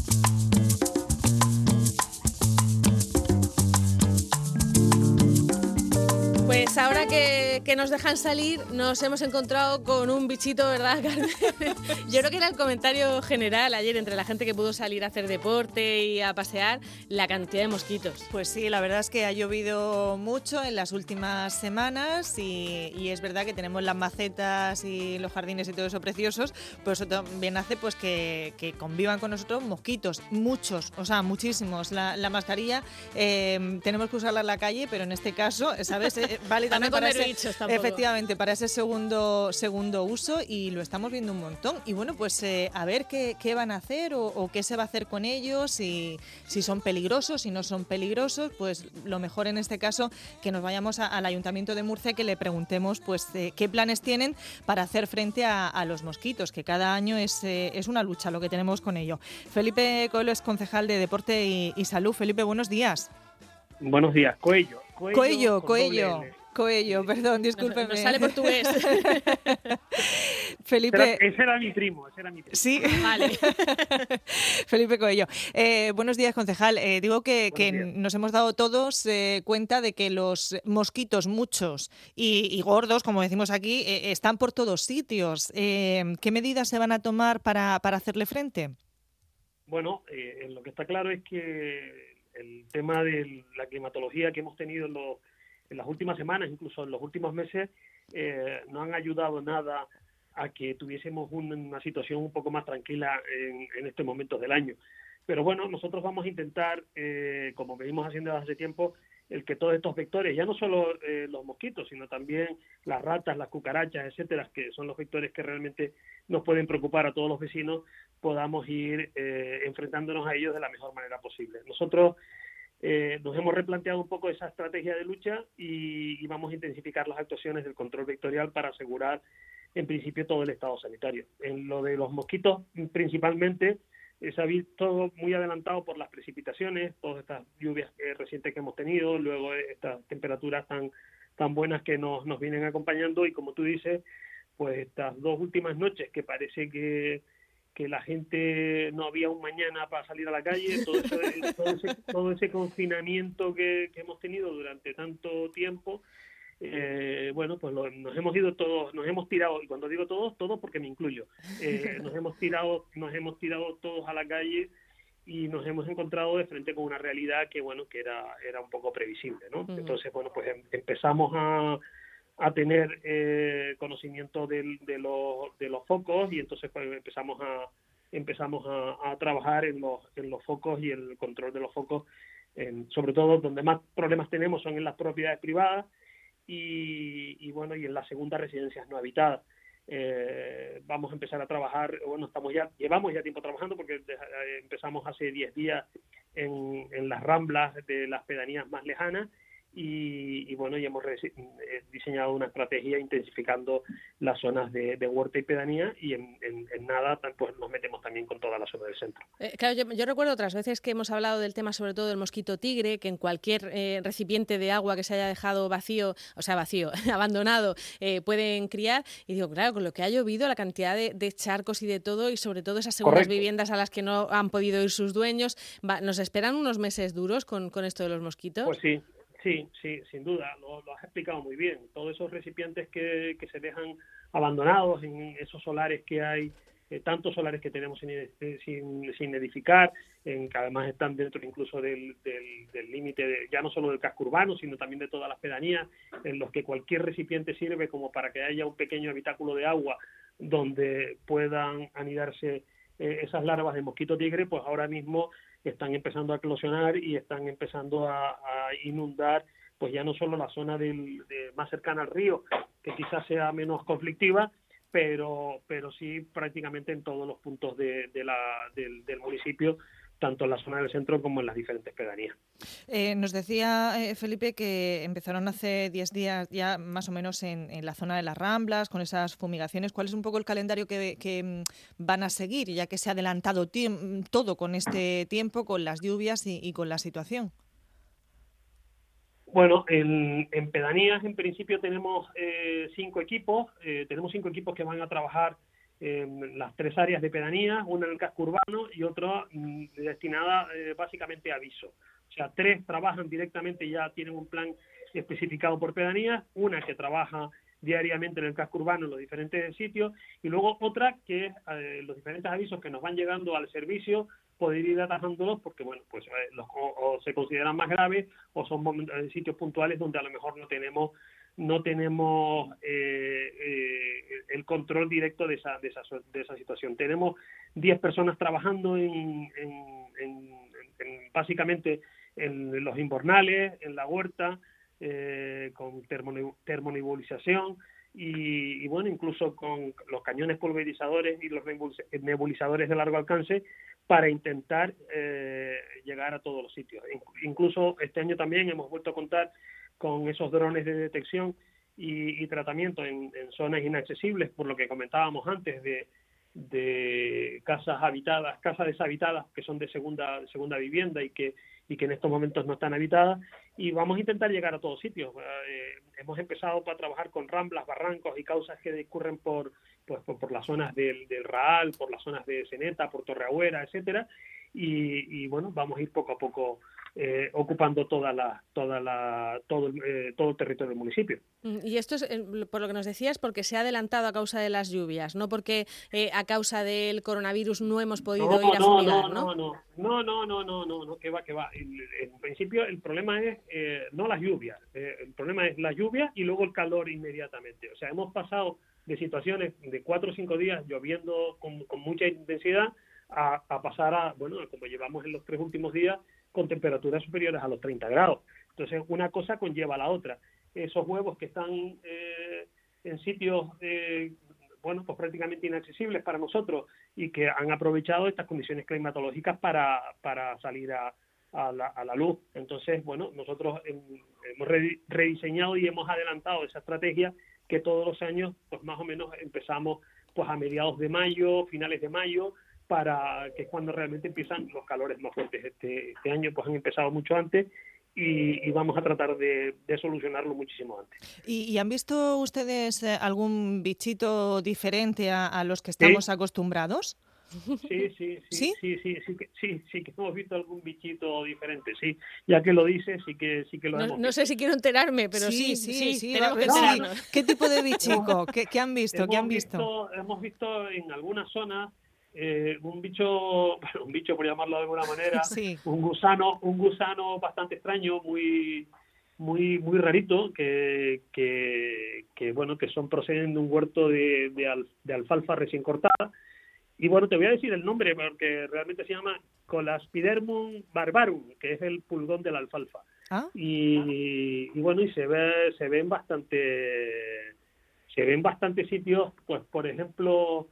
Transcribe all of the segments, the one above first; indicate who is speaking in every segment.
Speaker 1: Thank you. Ahora que, nos dejan salir, nos hemos encontrado con un bichito, ¿verdad, Carmen? Yo creo que era el comentario general ayer entre la gente que pudo salir a hacer deporte y a pasear, la cantidad de mosquitos.
Speaker 2: Pues sí, la verdad es que ha llovido mucho en las últimas semanas y, es verdad que tenemos las macetas y los jardines y todo eso preciosos, pero eso también hace pues que, convivan con nosotros mosquitos, muchos, o sea, muchísimos. La, mascarilla eh, tenemos que usarla en la calle, pero en este caso, ¿sabes? Eh, también para ese, efectivamente para ese segundo segundo uso y lo estamos viendo un montón. Y bueno pues eh, a ver qué, qué, van a hacer o, qué se va a hacer con ellos y si son peligrosos si no son peligrosos pues lo mejor en este caso que nos vayamos al ayuntamiento de Murcia que le preguntemos pues eh, qué planes tienen para hacer frente a, los mosquitos que cada año es, eh, es una lucha lo que tenemos con ello. Felipe Coelho es concejal de deporte y, y salud. Felipe buenos días.
Speaker 3: Buenos días Coelho.
Speaker 2: Coello, Coello. Coello, perdón, discúlpeme.
Speaker 1: No, sale portugués.
Speaker 2: Felipe.
Speaker 3: ese era mi primo, ese era mi primo.
Speaker 2: Sí, vale. Felipe Coello. Eh, buenos días, concejal. Eh, digo que, nos hemos dado todos eh, cuenta de que los mosquitos, muchos y, gordos, como decimos aquí, están por todos sitios. ¿Qué medidas se van a tomar para, para hacerle frente?
Speaker 3: Bueno, lo que está claro es que el tema de la climatología que hemos tenido en, en las últimas semanas, incluso en los últimos meses, eh, no han ayudado nada a que tuviésemos una, situación un poco más tranquila en, en estos momentos del año. Pero bueno, nosotros vamos a intentar, eh, como venimos haciendo desde hace tiempo, el que todos estos vectores, ya no solo eh, los mosquitos, sino también las ratas, las cucarachas, etcétera, que son los vectores que realmente nos pueden preocupar a todos los vecinos, podamos ir eh, enfrentándonos a ellos de la mejor manera posible. Nosotros eh, nos hemos replanteado un poco esa estrategia de lucha y, vamos a intensificar las actuaciones del control vectorial para asegurar, en principio, todo el estado sanitario. En lo de los mosquitos, principalmente, se ha visto muy adelantado por las precipitaciones, todas estas lluvias eh, recientes que hemos tenido, luego estas temperaturas tan, tan buenas que nos, nos vienen acompañando y como tú dices, pues estas dos últimas noches que parece que, que la gente no había un mañana para salir a la calle, todo, ese, todo ese confinamiento que, que hemos tenido durante tanto tiempo, eh, bueno, pues nos hemos ido todos, nos hemos tirado, y cuando digo todos, todos porque me incluyo, eh, nos hemos tirado, nos hemos tirado todos a la calle y nos hemos encontrado de frente con una realidad que bueno, que era, era un poco previsible, ¿no? Entonces, bueno, pues em, empezamos a, a tener eh, conocimiento del, de, los, de los focos y entonces pues, empezamos a empezamos a, trabajar en los, en los focos y el control de los focos, en, sobre todo donde más problemas tenemos son en las propiedades privadas y, bueno, y en las segundas residencias no habitadas. Eh, vamos a empezar a trabajar, bueno, estamos ya, llevamos ya tiempo trabajando porque eh, empezamos hace 10 días en las ramblas de las pedanías más lejanas y, bueno, ya hemos eh, diseñado una estrategia intensificando las zonas de, huerta y pedanía y en, nada pues nos metemos también con toda la zona del centro.
Speaker 1: Eh, claro, yo, recuerdo otras veces que hemos hablado del tema sobre todo del mosquito tigre, que en cualquier eh, recipiente de agua que se haya dejado vacío, o sea, vacío, abandonado, pueden criar. Y digo, claro, con lo que ha llovido, la cantidad de, charcos y de todo, y sobre todo esas segundas viviendas a las que no han podido ir sus dueños, ¿nos esperan unos meses duros con, con esto de los mosquitos?
Speaker 3: Pues sí, Sí, sí, sin duda, lo, has explicado muy bien. Todos esos recipientes que, que se dejan abandonados en esos solares que hay, eh, tantos solares que tenemos sin, eh, sin, sin, edificar, en, que además están dentro incluso del límite, del, ya no solo del casco urbano, sino también de todas las pedanías, en los que cualquier recipiente sirve como para que haya un pequeño habitáculo de agua donde puedan anidarse eh, esas larvas de mosquito tigre, pues ahora mismo están empezando a eclosionar y están empezando a, inundar pues ya no solo la zona del, más cercana al río, que quizás sea menos conflictiva, pero, pero sí prácticamente en todos los puntos de, la, del, del municipio tanto en la zona del centro como en las diferentes pedanías.
Speaker 2: Eh, nos decía eh, Felipe que empezaron hace 10 días ya más o menos en, la zona de las Ramblas con esas fumigaciones. ¿Cuál es un poco el calendario que, mm, van a seguir, ya que se ha adelantado todo con este tiempo, con las lluvias y, con la situación?
Speaker 3: Bueno, en, pedanías en principio tenemos eh, cinco equipos, tenemos cinco equipos que van a trabajar las tres áreas de pedanía, una en el casco urbano y otra mm, destinada eh, básicamente a aviso. O sea, tres trabajan directamente, ya tienen un plan especificado por pedanías, una que trabaja diariamente en el casco urbano en los diferentes sitios y luego otra que es eh, los diferentes avisos que nos van llegando al servicio poder ir atajándolos porque bueno pues eh, los, o, se consideran más graves o son momentos, sitios puntuales donde a lo mejor no tenemos no tenemos eh, eh, el control directo de esa, de esa, de esa situación. Tenemos 10 personas trabajando en, básicamente en los invernales, en la huerta, eh, con termonebulización y, y, bueno, incluso con los cañones pulverizadores y los nebulizadores de largo alcance para intentar llegar a todos los sitios. Incluso este año también hemos vuelto a contar con esos drones de detección y, tratamiento en, zonas inaccesibles, por lo que comentábamos antes de, de casas habitadas, casas deshabitadas que son de segunda segunda vivienda y que y que en estos momentos no están habitadas y vamos a intentar llegar a todos sitios. Eh, hemos empezado para trabajar con ramblas, barrancos y causas que discurren por pues por, las zonas del, del Raal, por las zonas de Ceneta, por Torreagüera, etcétera y bueno vamos a ir poco a poco eh, ocupando toda la, toda la, todo, eh, todo el territorio del municipio.
Speaker 1: Mm, y esto es, eh, por lo que nos decías, porque se ha adelantado a causa de las lluvias, no porque eh, a causa del coronavirus no hemos podido no, ir a
Speaker 3: no, fumigar, no, no, ¿no? No, no, no, no, no, no, que va, que va. En principio el problema es eh, no las lluvias, eh, el problema es la lluvia y luego el calor inmediatamente. O sea, hemos pasado de situaciones de cuatro o cinco días lloviendo con, con mucha intensidad a, a pasar a, bueno, como llevamos en los tres últimos días, con temperaturas superiores a los 30 grados. Entonces, una cosa conlleva a la otra. Esos huevos que están eh, en sitios, eh, bueno, pues prácticamente inaccesibles para nosotros y que han aprovechado estas condiciones climatológicas para, para salir a, la, a la luz. Entonces, bueno, nosotros hemos rediseñado y hemos adelantado esa estrategia que todos los años, pues más o menos empezamos pues a mediados de mayo, finales de mayo, para que es cuando realmente empiezan los calores más fuertes. Este, este año pues han empezado mucho antes y, vamos a tratar de, solucionarlo muchísimo antes.
Speaker 2: ¿Y, han visto ustedes eh, algún bichito diferente a, los que estamos acostumbrados?
Speaker 3: Sí, sí, sí, sí, sí, sí, que, sí, sí, que hemos visto algún bichito diferente, sí. Ya que lo dices, sí que, sí que lo
Speaker 1: no,
Speaker 3: hemos
Speaker 1: No sé si quiero enterarme, pero sí, sí, sí, tenemos que
Speaker 2: ¿Qué tipo de bichico? ¿Qué, ¿Qué, han visto? ¿Qué han visto?
Speaker 3: Hemos visto en algunas zonas eh, un bicho, un bicho por llamarlo de alguna manera, un gusano, un gusano bastante extraño, muy muy muy rarito que, que, bueno que son proceden de un huerto de, de, alfalfa recién cortada. Y bueno te voy a decir el nombre porque realmente se llama Colaspidermum barbarum que es el pulgón de la alfalfa. Ah. y, y, bueno y se ve se ven bastante se ven bastante sitios pues por ejemplo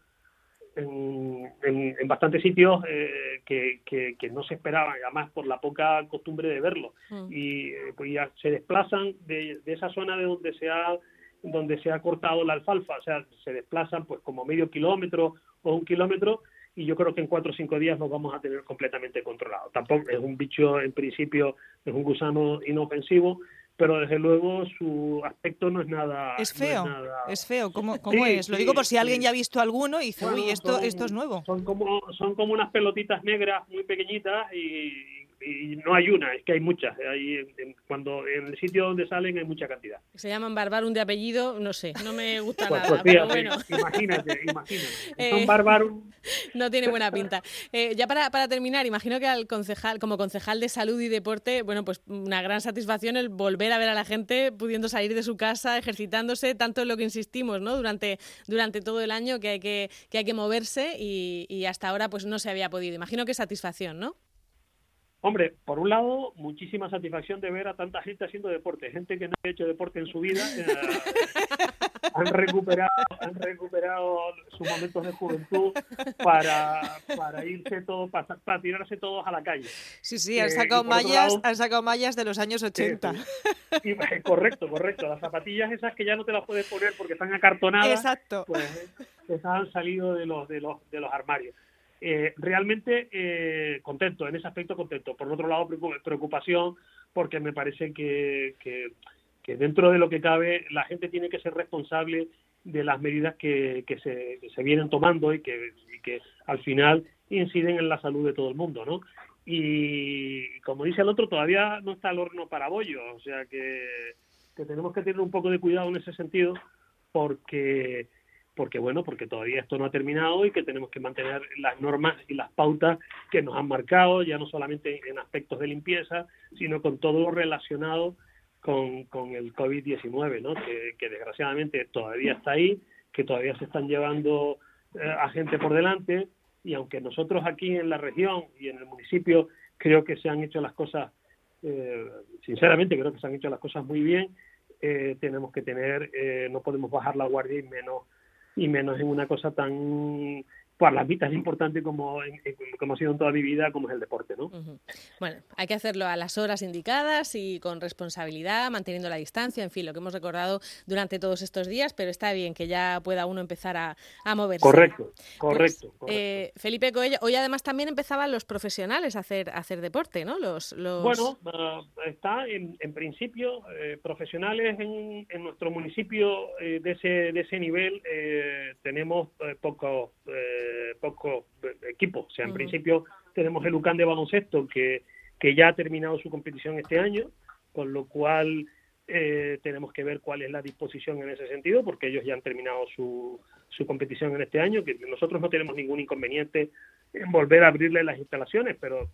Speaker 3: en, en, bastantes sitios eh, que, que, no se esperaban, además por la poca costumbre de verlo. Mm. Y eh, pues ya se desplazan de, de, esa zona de donde se ha donde se ha cortado la alfalfa, o sea, se desplazan pues como medio kilómetro o un kilómetro y yo creo que en cuatro o cinco días lo vamos a tener completamente controlado. Tampoco es un bicho, en principio, es un gusano inofensivo, pero desde luego su aspecto no es nada.
Speaker 2: Es feo, es, feo. ¿Cómo, cómo es? Lo digo por si alguien ya ha visto alguno y dice, uy, esto, esto es nuevo.
Speaker 3: Son como, son como unas pelotitas negras muy pequeñitas y, y no hay una, es que hay muchas. Hay, cuando en el sitio donde salen hay mucha cantidad.
Speaker 1: Se llaman Barbarum de apellido, no sé, no me gusta pues, nada. Pues bueno.
Speaker 3: Imagínate, imagínate. Son eh, Barbarum.
Speaker 1: No tiene buena pinta. Eh, ya para, para terminar, imagino que al concejal, como concejal de salud y deporte, bueno, pues una gran satisfacción el volver a ver a la gente pudiendo salir de su casa, ejercitándose, tanto en lo que insistimos, ¿no? Durante, durante todo el año que hay que, que hay que moverse y, y hasta ahora pues no se había podido. Imagino que satisfacción, ¿no?
Speaker 3: Hombre, por un lado, muchísima satisfacción de ver a tanta gente haciendo deporte, gente que no ha hecho deporte en su vida, eh, han recuperado, han recuperado sus momentos de juventud para, para irse todos, para, tirarse todos a la calle.
Speaker 2: Sí, sí, han eh, sacado mallas, han sacado mallas de los años 80.
Speaker 3: correcto, correcto. Las zapatillas esas que ya no te las puedes poner porque están acartonadas,
Speaker 2: Exacto.
Speaker 3: pues esas han salido de los de los de los armarios. Eh, realmente eh, contento, en ese aspecto contento. Por otro lado, preocupación porque me parece que, que, dentro de lo que cabe la gente tiene que ser responsable de las medidas que, que, se, se, vienen tomando y que, que al final inciden en la salud de todo el mundo, ¿no? Y como dice el otro, todavía no está el horno para bollo, o sea que, que tenemos que tener un poco de cuidado en ese sentido porque porque bueno, porque todavía esto no ha terminado y que tenemos que mantener las normas y las pautas que nos han marcado, ya no solamente en aspectos de limpieza, sino con todo lo relacionado con, con el COVID-19, ¿no? Que, desgraciadamente todavía está ahí, que todavía se están llevando eh, a gente por delante y aunque nosotros aquí en la región y en el municipio creo que se han hecho las cosas, eh, sinceramente creo que se han hecho las cosas muy bien, eh, tenemos que tener, no podemos bajar la guardia y menos y menos en una cosa tan para las vidas importante como, como ha sido en toda mi vida, como es el deporte, ¿no?
Speaker 1: Bueno, hay que hacerlo a las horas indicadas y con responsabilidad, manteniendo la distancia, en fin, lo que hemos recordado durante todos estos días, pero está bien que ya pueda uno empezar a, a moverse.
Speaker 3: Correcto, pues, correcto.
Speaker 1: Eh, Felipe Coello, hoy además también empezaban los profesionales a hacer, a hacer deporte, ¿no? Los, los...
Speaker 3: Bueno, ah, está en, en principio, eh, profesionales en, en, nuestro municipio eh, de, ese, de ese nivel tenemos pocos pocos equipos. O sea, en principio tenemos el UCAN de baloncesto que, ya ha terminado su competición este año, con lo cual eh, tenemos que ver cuál es la disposición en ese sentido, porque ellos ya han terminado su, su competición en este año, que nosotros no tenemos ningún inconveniente en volver a abrirle las instalaciones, pero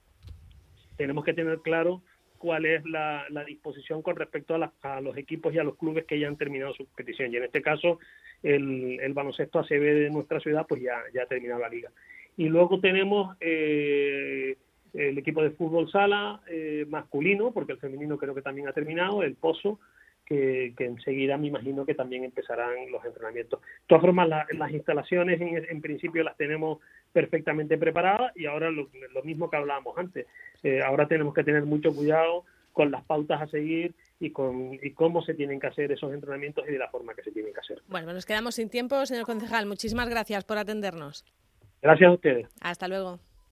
Speaker 3: tenemos que tener claro cuál es la, la disposición con respecto a, a, los equipos y a los clubes que ya han terminado su competición. Y en este caso, el, el baloncesto ACB de nuestra ciudad pues ya ha terminado la liga. Y luego tenemos eh, el equipo de fútbol sala eh, masculino, porque el femenino creo que también ha terminado, el Pozo, que, enseguida me imagino que también empezarán los entrenamientos. De todas formas, las instalaciones en, principio las tenemos perfectamente preparadas y ahora lo, lo mismo que hablábamos antes. Eh, ahora tenemos que tener mucho cuidado con las pautas a seguir y con y cómo se tienen que hacer esos entrenamientos y de la forma que se tienen que hacer.
Speaker 1: Bueno, nos quedamos sin tiempo, señor concejal. Muchísimas gracias por atendernos.
Speaker 3: Gracias a ustedes.
Speaker 1: Hasta luego.